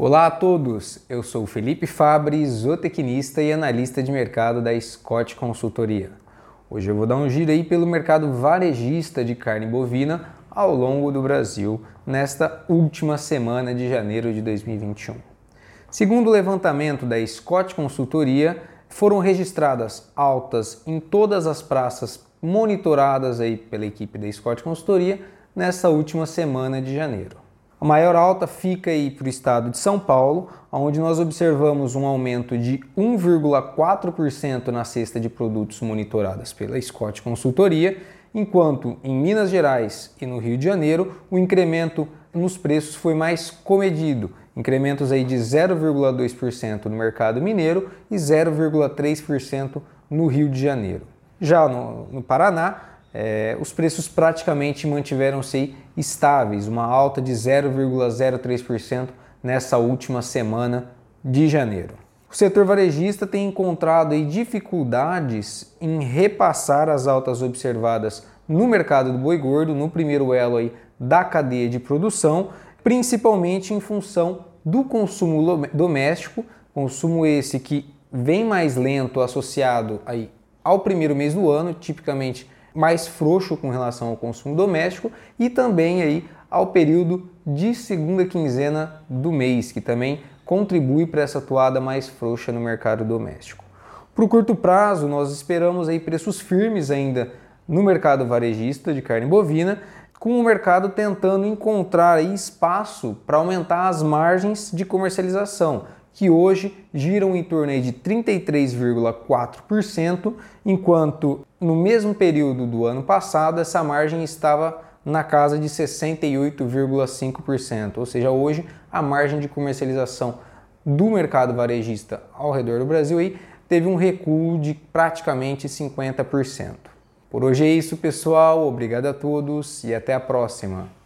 Olá a todos, eu sou Felipe Fabre, zootecnista e analista de mercado da Scott Consultoria. Hoje eu vou dar um giro aí pelo mercado varejista de carne bovina ao longo do Brasil nesta última semana de janeiro de 2021. Segundo o levantamento da Scott Consultoria, foram registradas altas em todas as praças monitoradas aí pela equipe da Scott Consultoria nessa última semana de janeiro. A maior alta fica aí para o estado de São Paulo, onde nós observamos um aumento de 1,4% na cesta de produtos monitoradas pela Scott Consultoria, enquanto em Minas Gerais e no Rio de Janeiro o incremento nos preços foi mais comedido, incrementos aí de 0,2% no mercado mineiro e 0,3% no Rio de Janeiro. Já no, no Paraná, é, os preços praticamente mantiveram-se estáveis, uma alta de 0,03% nessa última semana de janeiro. O setor varejista tem encontrado dificuldades em repassar as altas observadas no mercado do boi gordo, no primeiro elo aí da cadeia de produção, principalmente em função do consumo doméstico, consumo esse que vem mais lento associado aí ao primeiro mês do ano, tipicamente mais frouxo com relação ao consumo doméstico e também aí ao período de segunda quinzena do mês, que também contribui para essa atuada mais frouxa no mercado doméstico. Para o curto prazo, nós esperamos aí preços firmes ainda no mercado varejista de carne bovina, com o mercado tentando encontrar espaço para aumentar as margens de comercialização, que hoje giram em torno de 33,4%, enquanto no mesmo período do ano passado essa margem estava na casa de 68,5%, ou seja, hoje a margem de comercialização do mercado varejista ao redor do Brasil aí teve um recuo de praticamente 50%. Por hoje é isso, pessoal. Obrigado a todos e até a próxima.